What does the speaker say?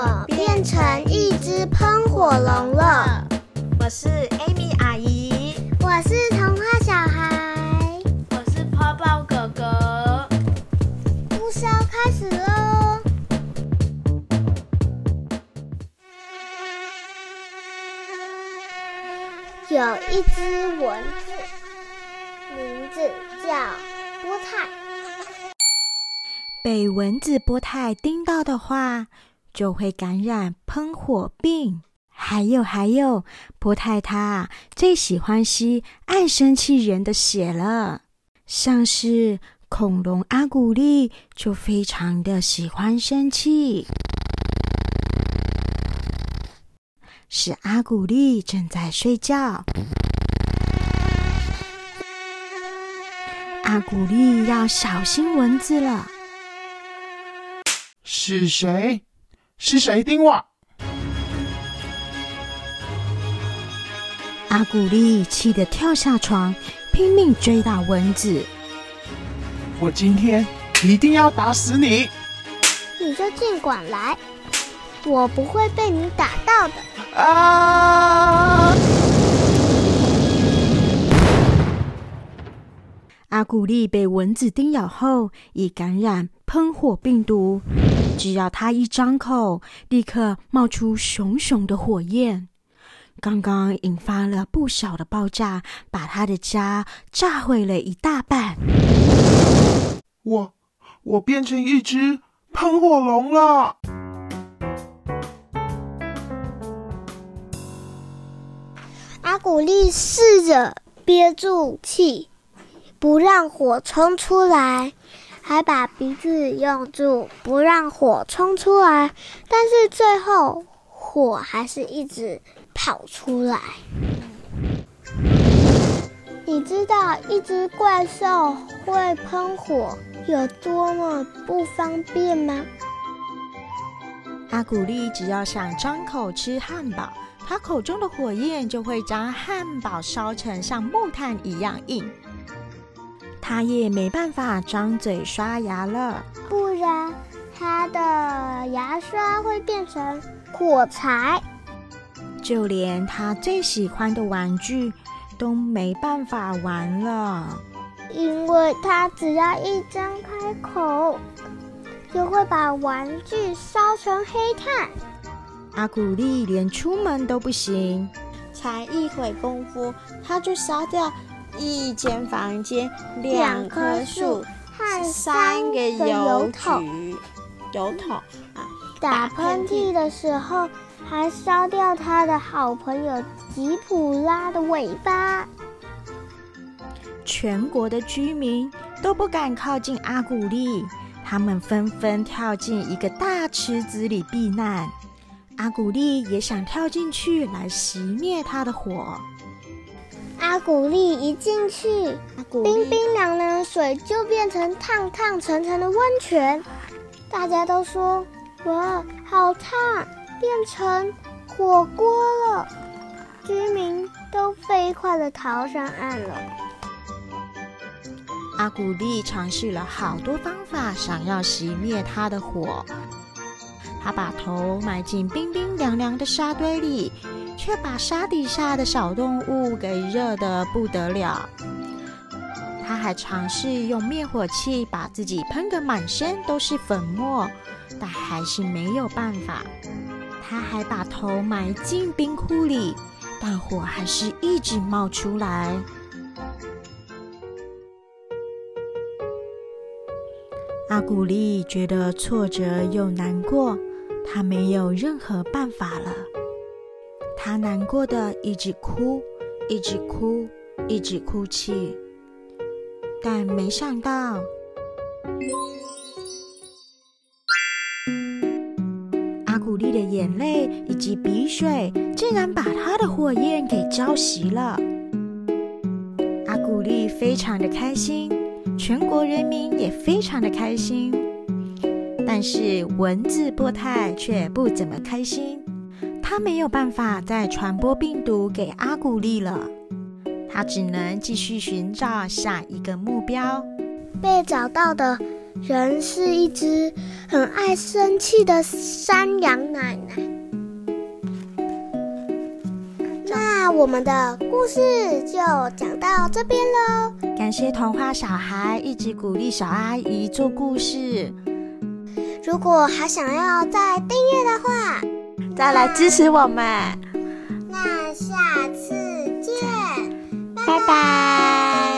我变成一只喷火龙了。我是 Amy 阿姨，我是童话小孩，我是泡泡哥哥。故事要开始喽！有一只蚊子，名字叫菠菜。被蚊子波泰叮到的话，就会感染喷火病。还有还有，波太他最喜欢吸爱生气人的血了，像是恐龙阿古丽就非常的喜欢生气。是阿古丽正在睡觉，阿古丽要小心蚊子了。是谁？是谁叮我？阿古丽气得跳下床，拼命追打蚊子。我今天一定要打死你！你就尽管来，我不会被你打到的。啊！阿古丽被蚊子叮咬后，已感染喷火病毒。只要他一张口，立刻冒出熊熊的火焰。刚刚引发了不小的爆炸，把他的家炸毁了一大半。我我变成一只喷火龙了！阿古丽试着憋住气，不让火冲出来，还把鼻子用住，不让火冲出来。但是最后，火还是一直跑出来。你知道一只怪兽会喷火有多么不方便吗？阿古丽只要想张口吃汉堡，他口中的火焰就会将汉堡烧成像木炭一样硬。他也没办法张嘴刷牙了，不然他的牙刷会变成火柴。就连他最喜欢的玩具都没办法玩了，因为他只要一张开口，就会把玩具烧成黑炭。阿古丽连出门都不行，才一会功夫，他就烧掉一间房间、两棵树和三个油桶。油桶啊！打喷嚏的时候，还烧掉他的好朋友吉普拉的尾巴。全国的居民都不敢靠近阿古丽，他们纷纷跳进一个大池子里避难。阿古丽也想跳进去来熄灭他的火。阿古丽一进去，冰冰凉凉的水就变成烫烫沉沉的温泉。大家都说：“哇，好烫，变成火锅了！”居民都飞快的逃上岸了。阿古丽尝试了好多方法，想要熄灭他的火。他把头埋进冰冰凉凉的沙堆里，却把沙底下的小动物给热得不得了。他还尝试用灭火器把自己喷得满身都是粉末，但还是没有办法。他还把头埋进冰窟里，但火还是一直冒出来。阿古丽觉得挫折又难过，他没有任何办法了。他难过的一直哭，一直哭，一直哭泣。但没想到，阿古丽的眼泪以及鼻水竟然把他的火焰给浇熄了。阿古丽非常的开心。全国人民也非常的开心，但是蚊子波泰却不怎么开心。他没有办法再传播病毒给阿古丽了，他只能继续寻找下一个目标。被找到的人是一只很爱生气的山羊奶奶。那我们的故事就讲到这边喽。感谢童话小孩一直鼓励小阿姨做故事。如果还想要再订阅的话，再来支持我们。那下次见，拜拜。